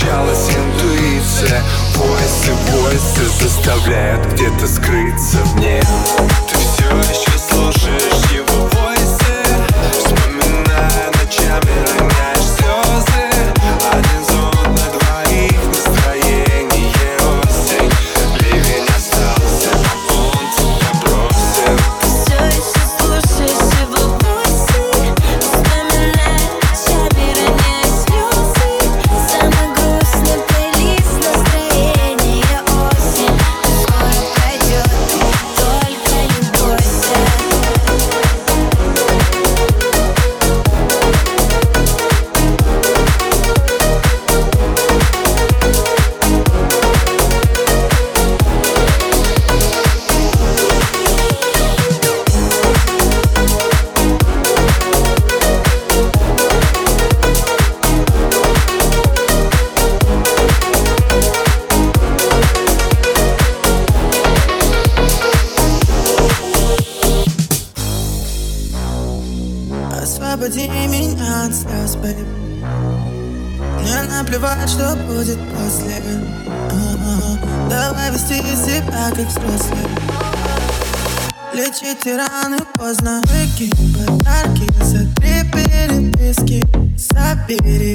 Включалась интуиция. Войсы, войсы заставляют где-то скрыться мне Ты все еще служишь эти раны поздно. Выкинь подарки, сотри переписки Собери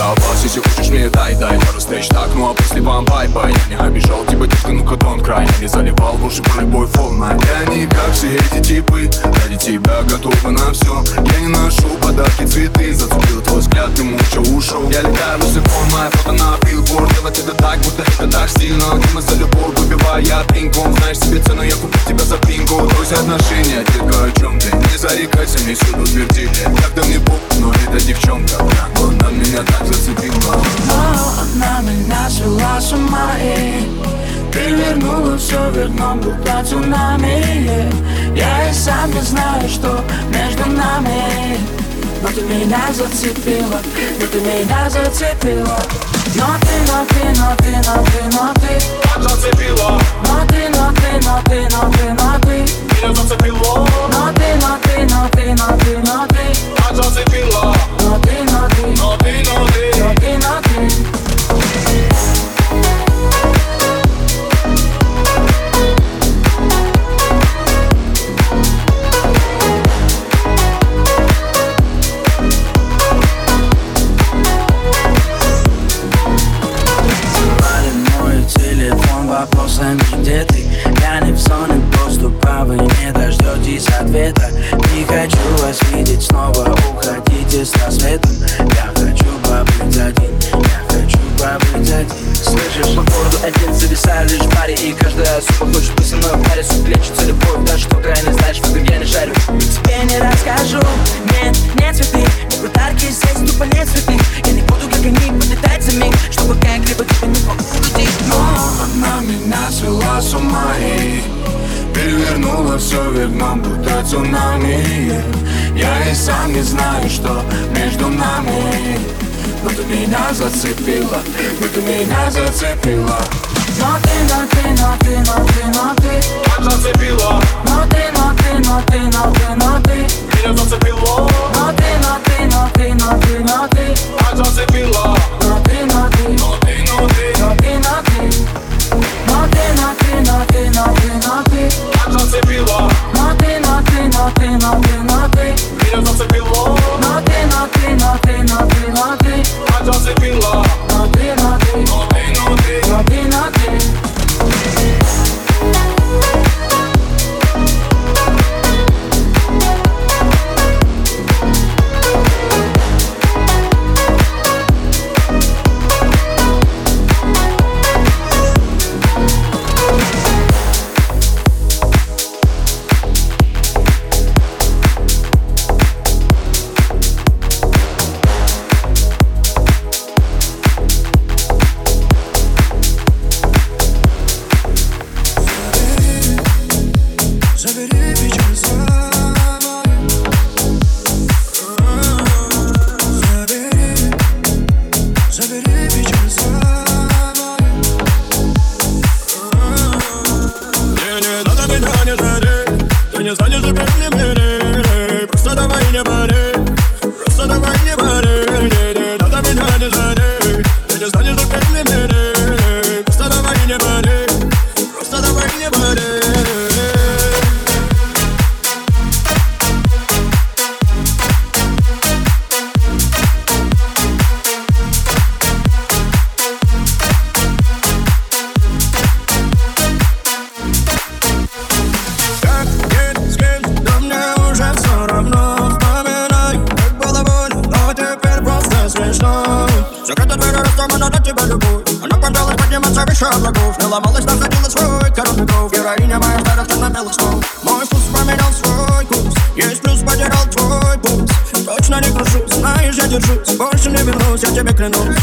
Давай, Если хочешь мне дай, дай Пару встреч так, ну а после вам бай-бай. Я не обижал, типа девушка, ну-ка тон край не заливал лучше про любой фон Я не как все эти типы. Ради тебя готова на все Я не ношу подарки, цветы. Зацепил твой взгляд, ты муча ушел Я летаю, Люцифон, моя фото на билборд. Делать это так, будто это так стильно. Дима за любовь, выбивая я пинком. Знаешь себе цену, я куплю тебя за пинку Друзья, отношения, только о чем ты? Не зарекайся, мне сюда утвердили Когда мне пуп, но эта девчонка Она меня так зацепила Но она меня свела с ума и Перевернула все вверх дном, будто цунами Я и сам не знаю, что между нами. Но ты меня зацепила, но ты меня зацепила Но ты, но ты, но ты, но ты, но ты. Зацепила, Но ты, но ты, но ты, но ты, но ты меня зацепило Но ты, но ты, но ты, но ты, но ты Так зацепила, Но ты, но ты, но ты, но ты но ты, но ты доступа, вы не дождетесь ответа. Не хочу вас видеть снова, уходите с рассветом. Я хочу побыть один, я хочу побыть один. Слышишь, по городу один зависаю лишь в баре И каждая сука хочет быть со мной в паре Суть лечится любовь, даже что ты не знаешь, этом я не шарю. Тебе не расскажу, нет, нет цветы. Не подарки здесь, тупо нет цветы. Я не буду, как они, подлетать за миг Чтобы как-либо тебя не побудить Но она меня свела с ума и Перевернула все вверх дном, будто цунами Я и сам не знаю, что между нами Но ты меня зацепила, но ты меня зацепила Но ты, но ты, но ты, но ты, но ты зацепила, Но ты, но ты, но ты, но ты, но ты меня зацепило Но ты, но ты, но ты, но ты, но ты зацепила, Но ты, но ты, но ты, но ты но ты, но ты Но ты, но ты, но ты, но ты, но ты Так зацепила, Но ты, но ты, но ты, но ты, но ты меня зацепило Но ты, но ты, но ты, но ты, но ты Так зацепила, выше облаков Не ломалась, находила свой коронный кров Героиня моя староста на белых снов Мой вкус поменял свой курс. Есть плюс, потерял твой пульс Точно не крушусь, знаешь, я держусь. Больше не вернусь, я тебе клянусь.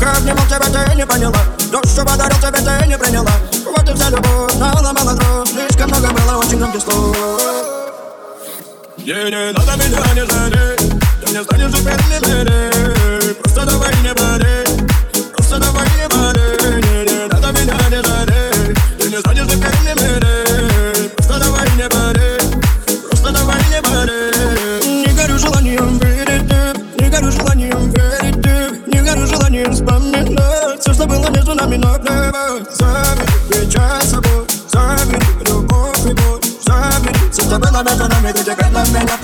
Как обнимал тебя, ты не поняла. То, что подарил тебе, ты не приняла. Вот и вся любовь, наломала дров. Слишком много было очень громких слов. Не, не надо меня не жалеть Ты не станешь не жалеть Просто давай не болей Забери все, что было между нами Ты теперь для меня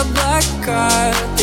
облака.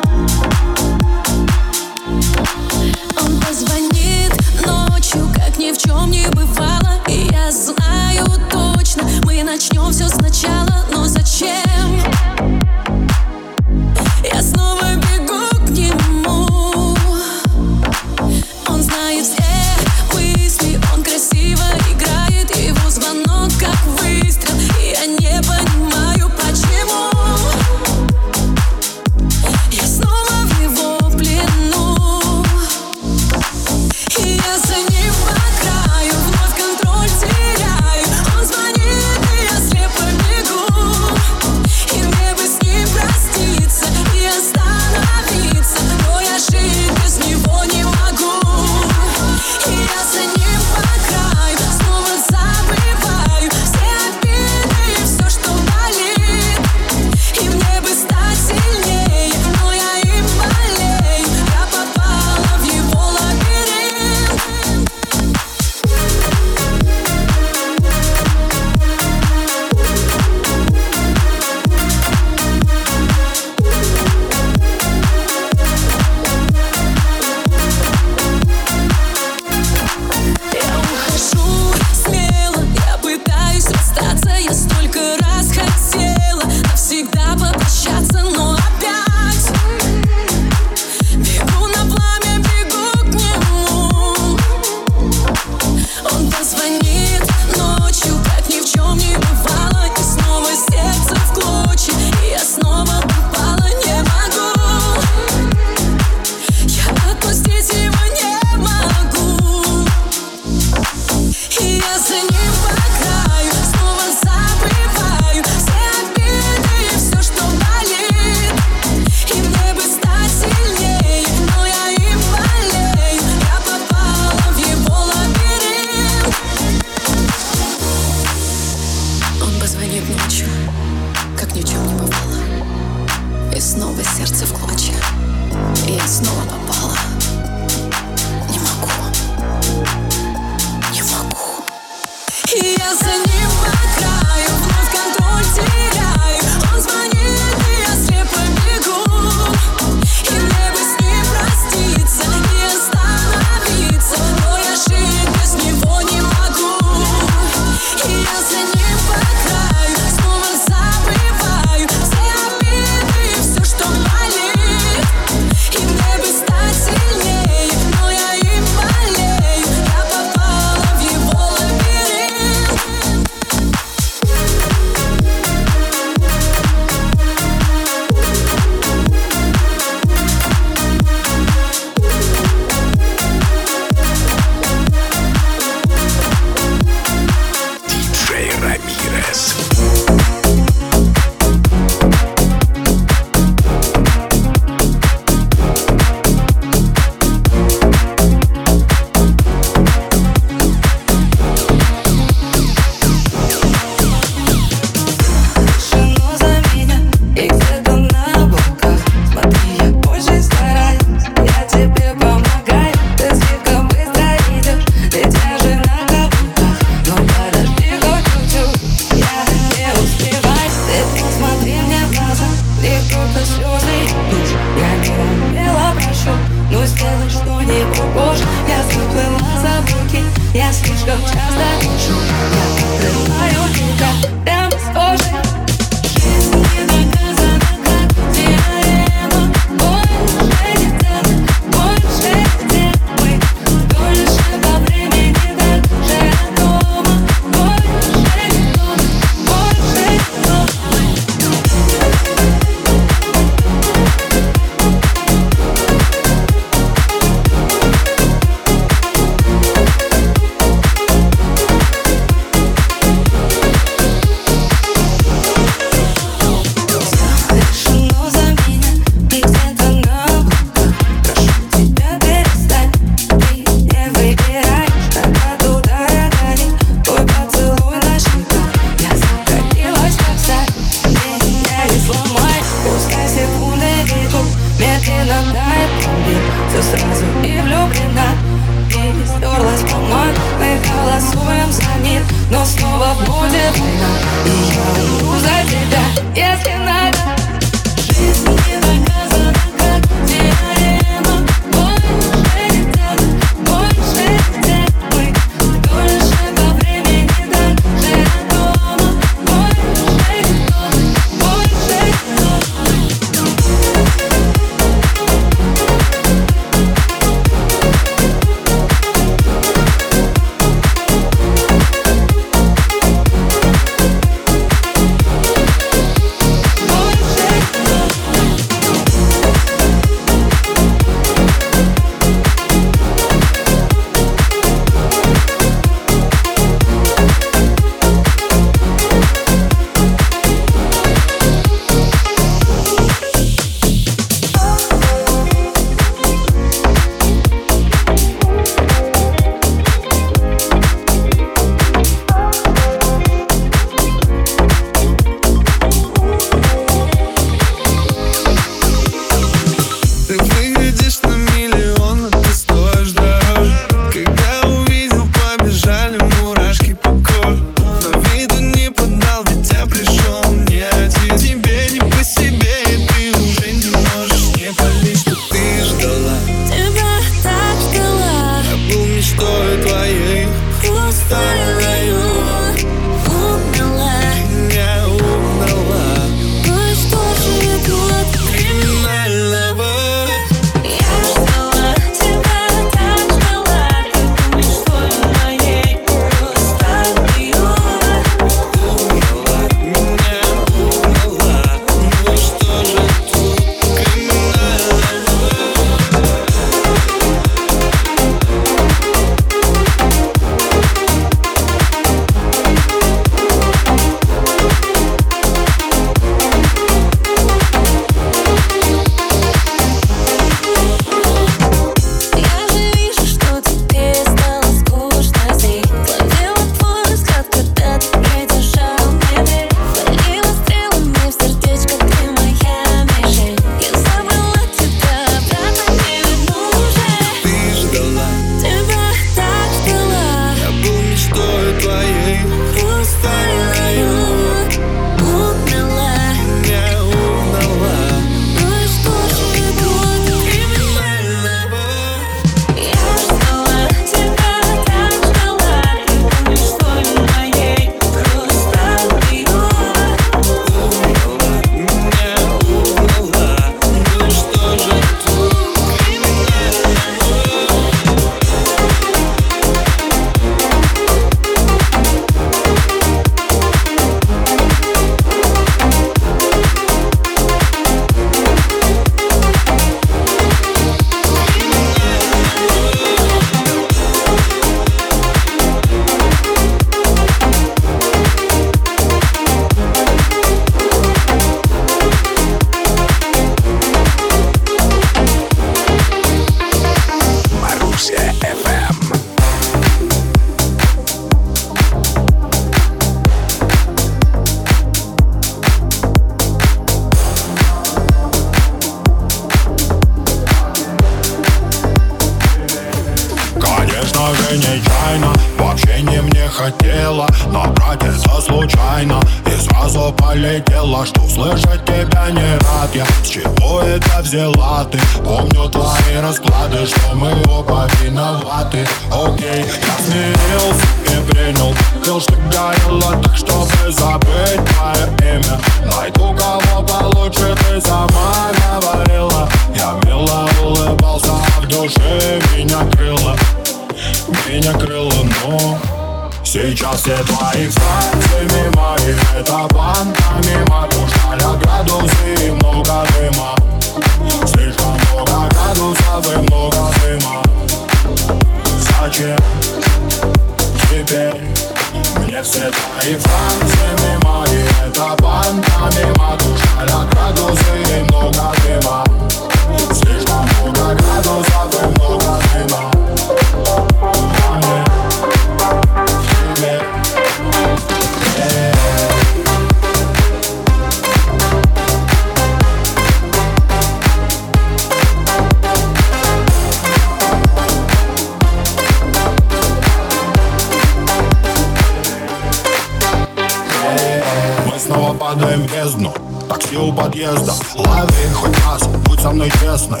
Падаем в бездну. Такси у подъезда. Лови хоть раз, будь со мной честной.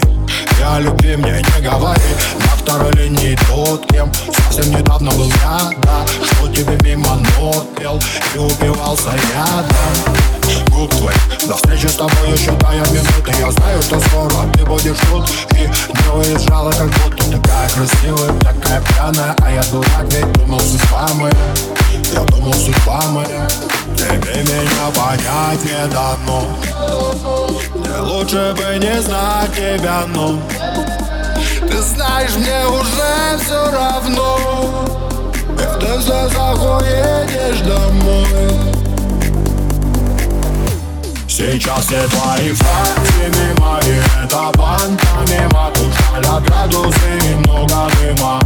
Я любви мне не говори. На второй линии тот, кем Совсем недавно был я, да. Что тебе мимо нот пел И упивался ядом Губ твоих До встречи с тобой еще тая минуты Я знаю, что скоро ты будешь тут. И не уезжала, как будто Такая красивая, такая пьяная. А я дурак, ведь думал, судьба моя Я думал, судьба моя. Тебе меня понять не дано. Мне лучше бы не знать тебя, но Ты знаешь, мне уже все равно. Когда ты заходишь домой. Сейчас все твои фразы мимо И это банка мимо Тушали градусы и много дыма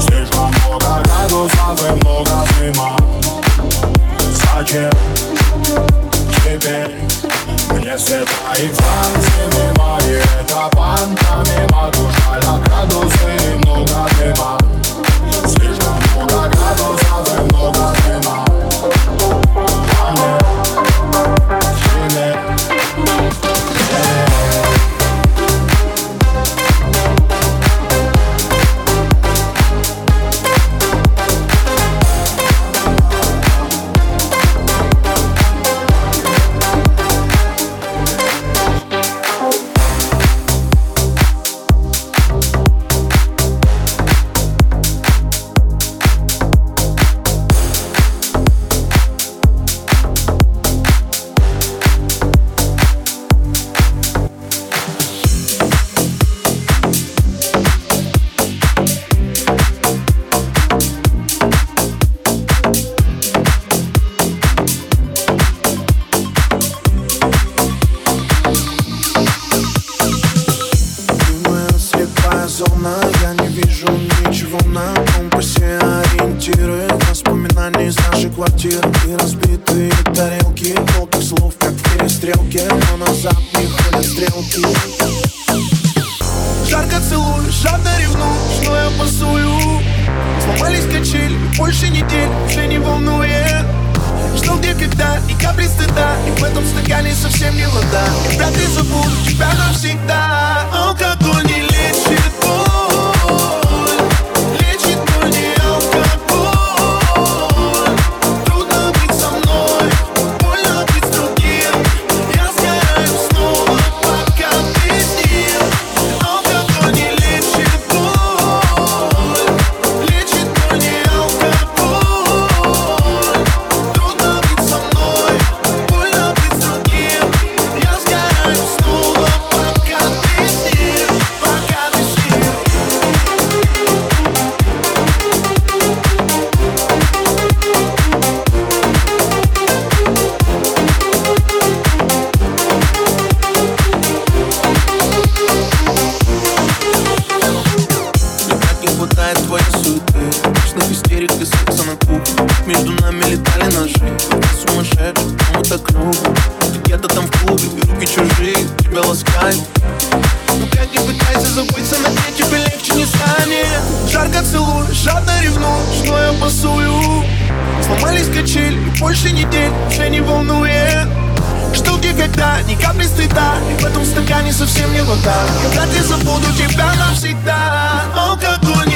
Слишком много градусов и много дыма. Зачем теперь мне все твои фразы мимо И это банка мимо Тушали градусы и много дыма Слишком много градусов и много дыма вода И в этом стакане совсем не вода. Когда я забуду тебя навсегда Алкоголь не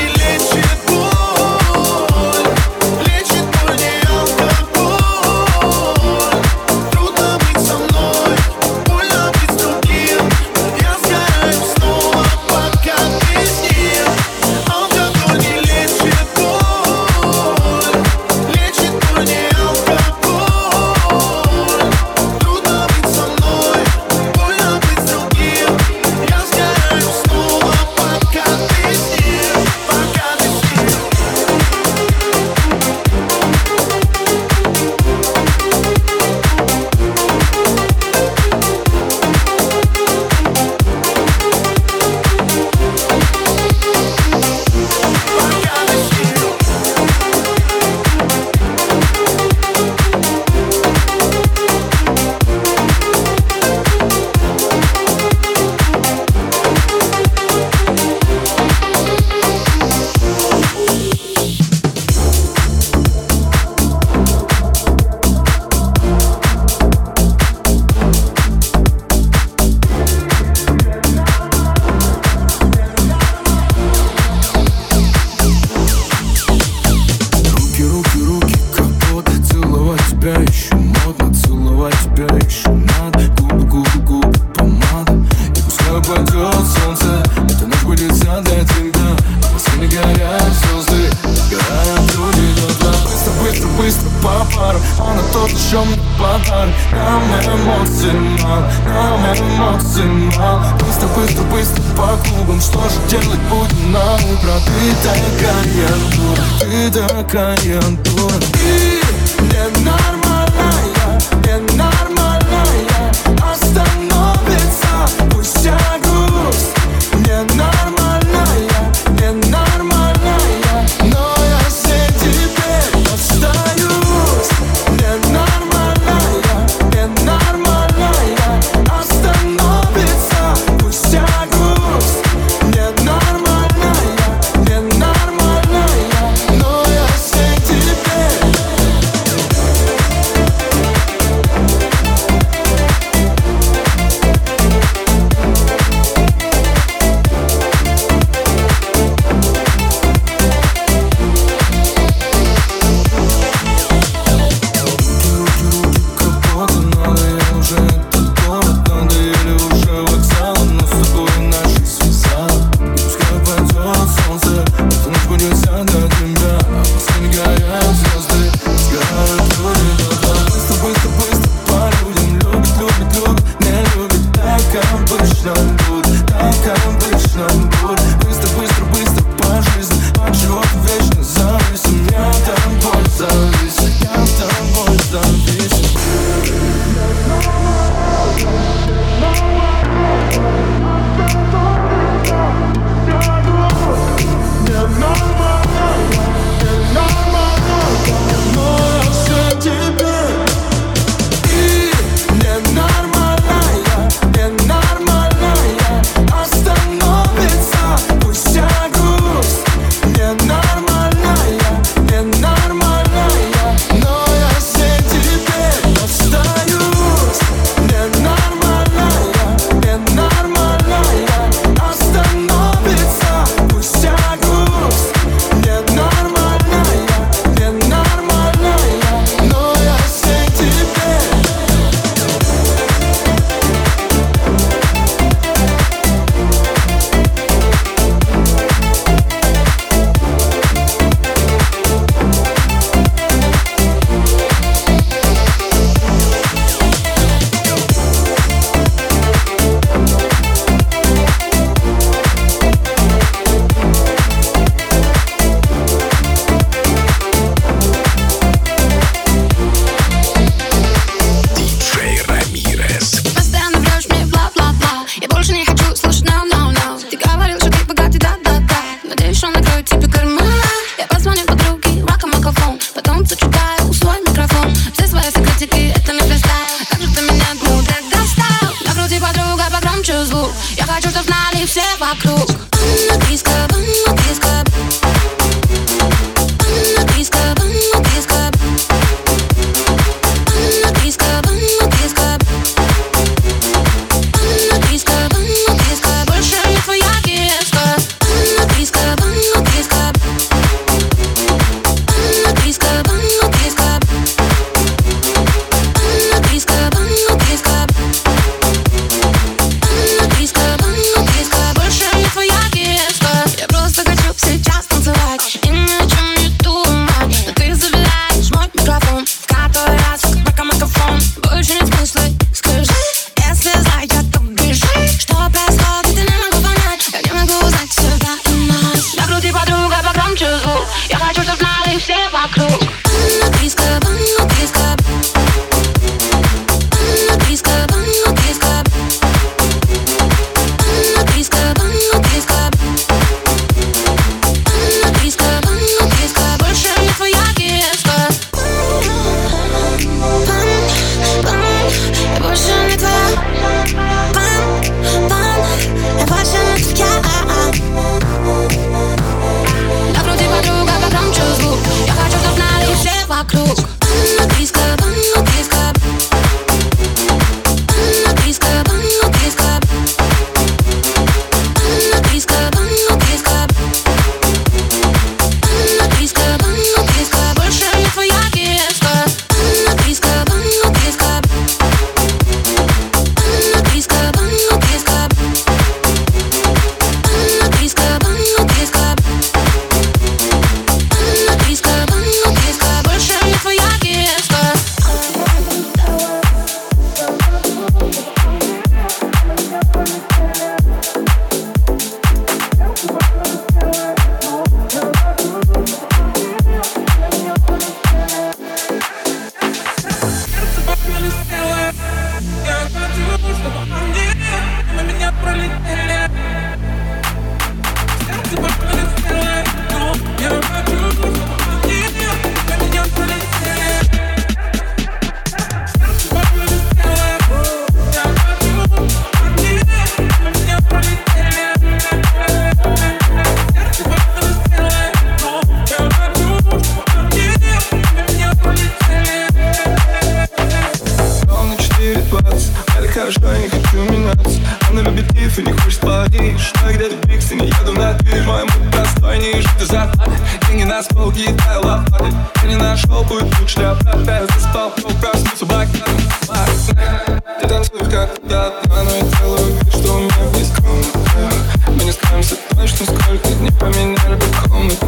Сколько дней поменяли бы комнату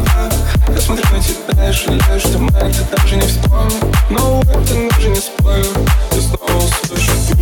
Я смотрю на тебя и жалею, что маленький даже не вспомнил Но это уже не спорю. Ты снова услышишь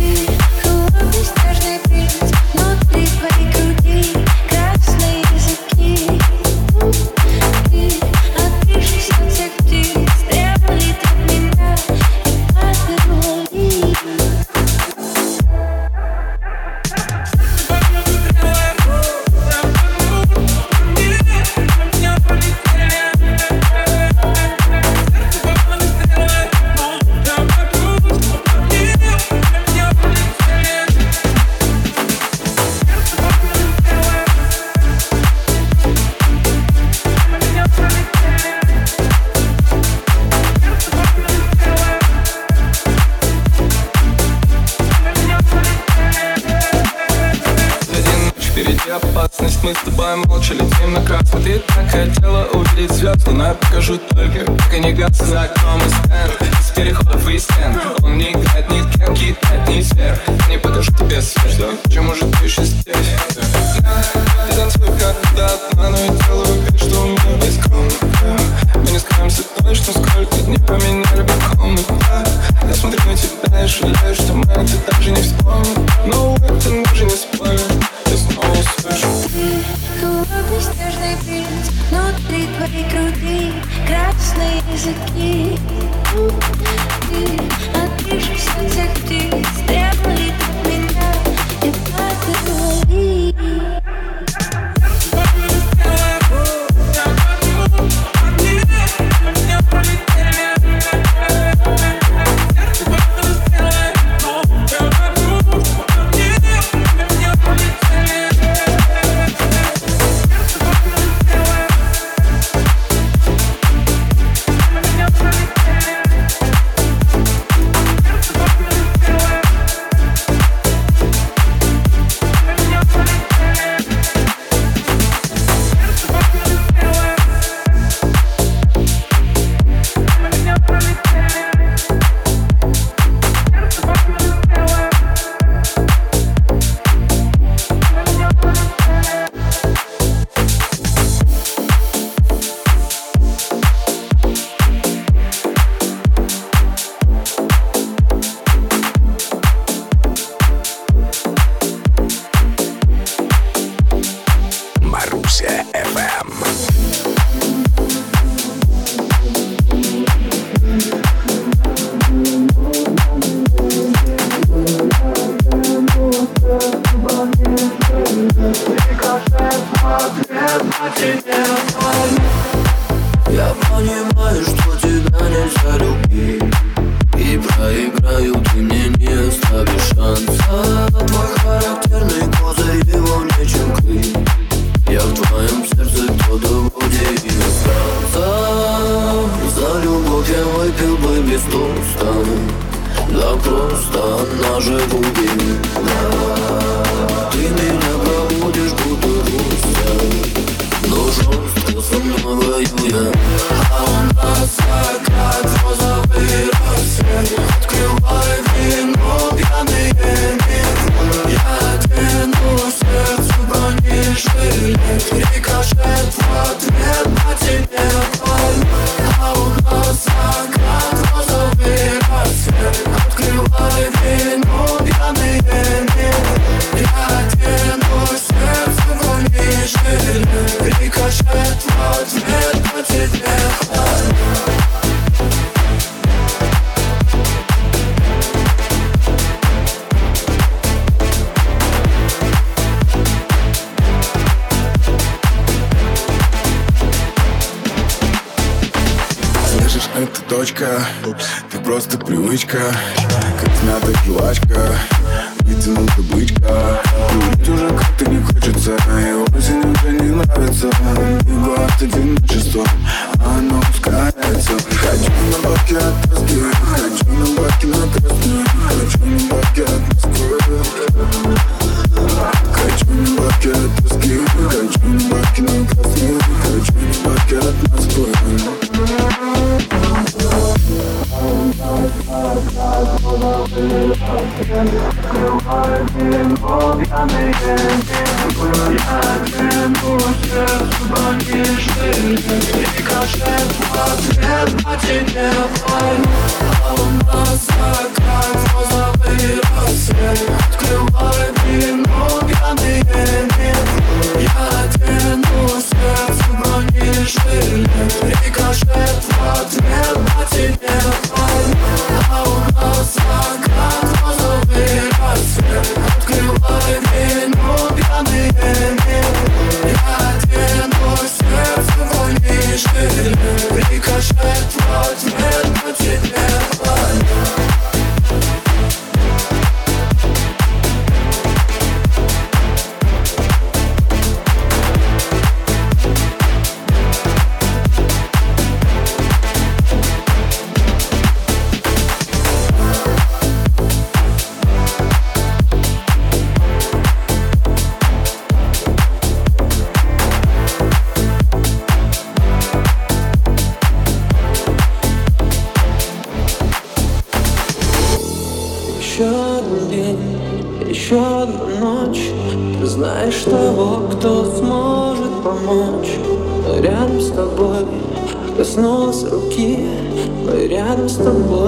просто estampou.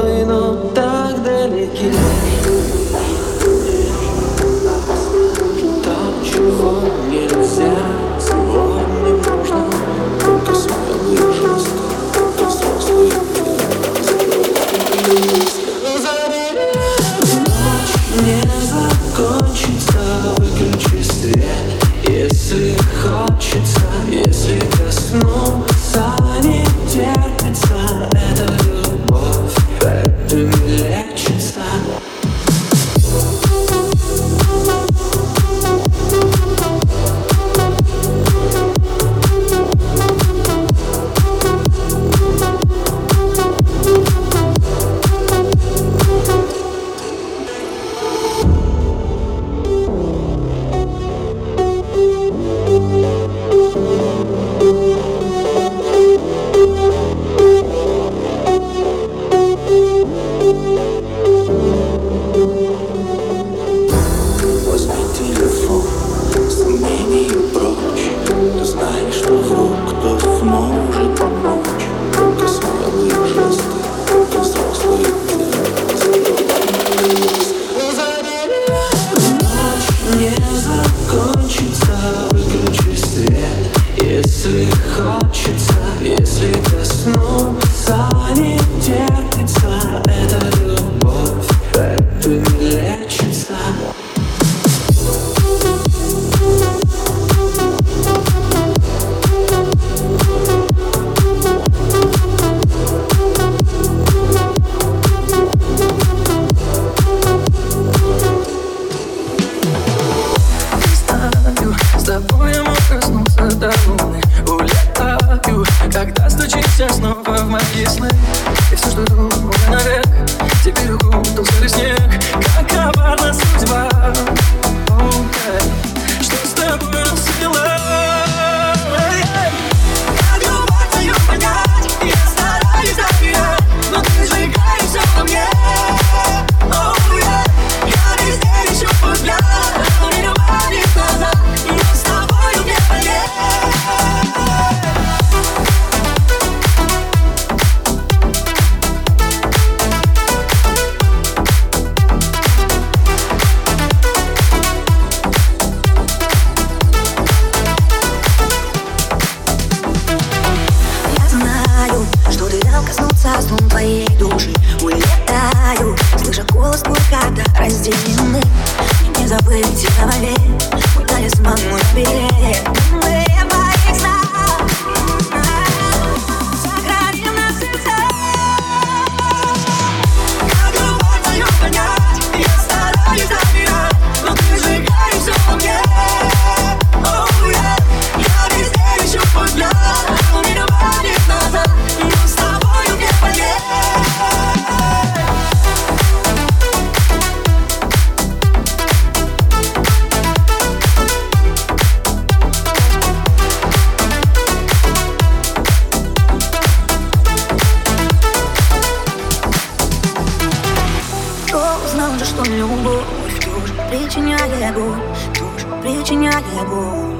боль, чушь причиняя боль, чушь причиняя боль.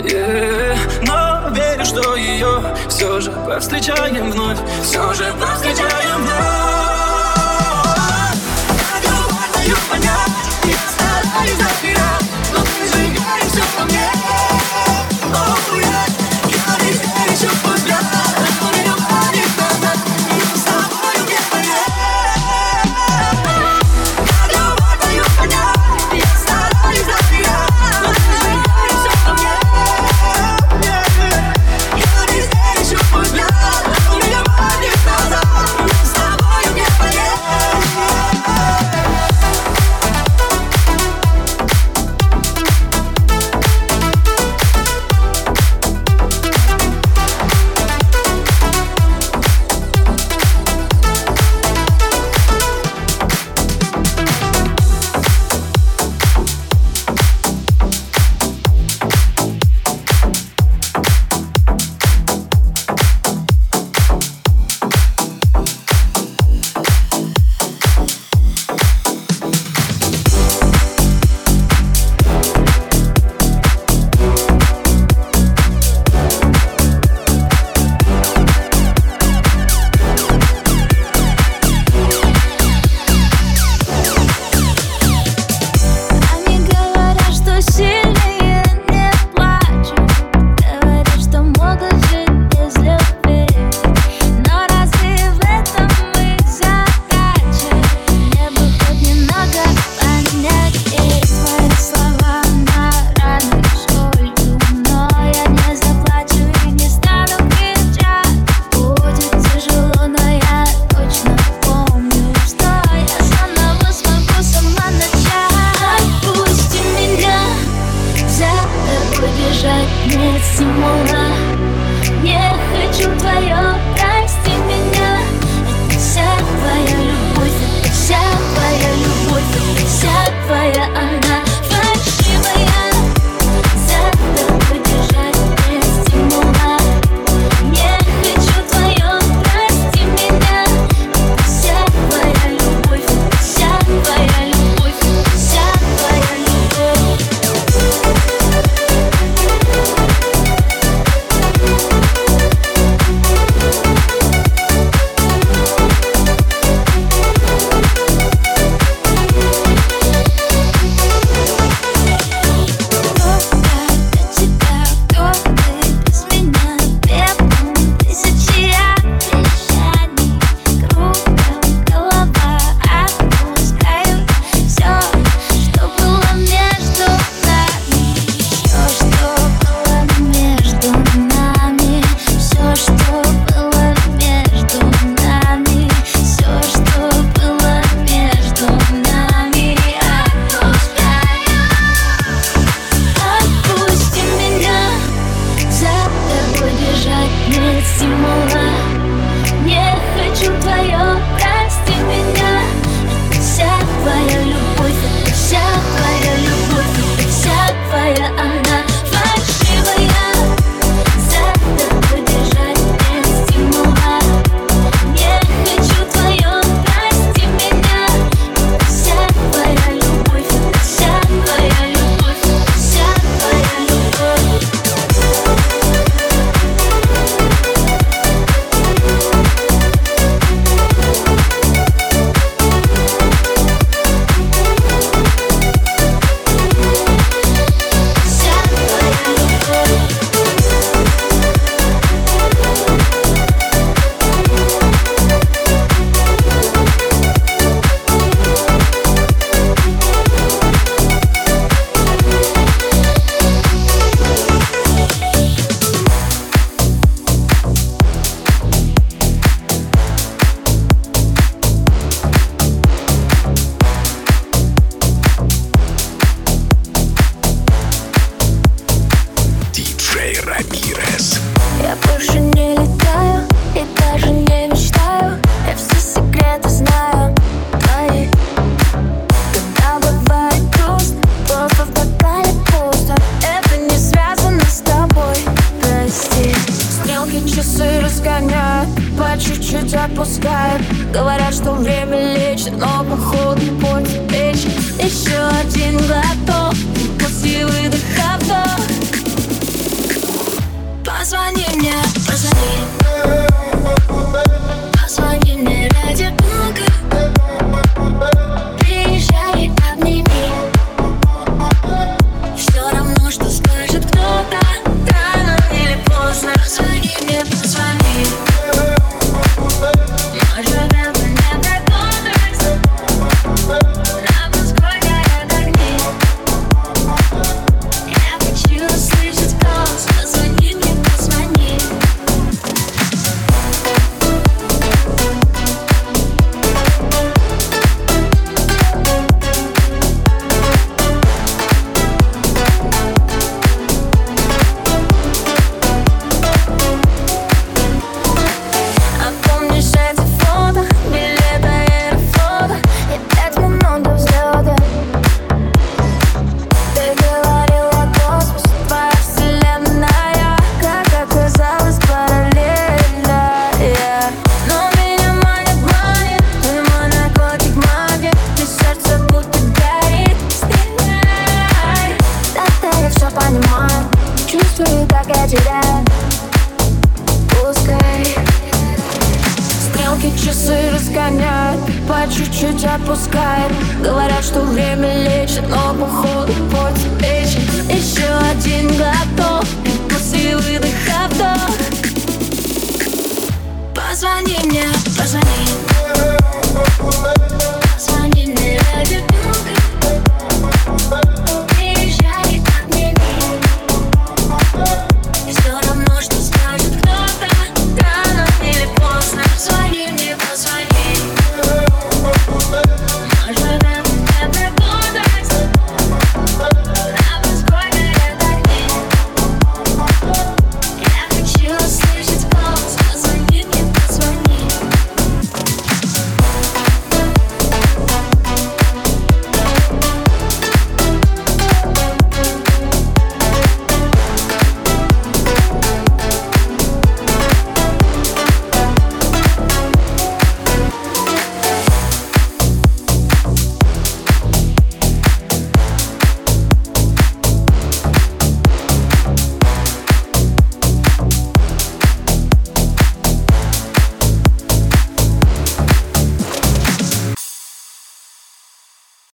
Yeah. Но верю, что ее все же повстречаем вновь, все же повстречаем вновь. Я думаю, понять, стараюсь запирать, но ты сжигаешь все по мне. Oh, yeah. Я не верю, что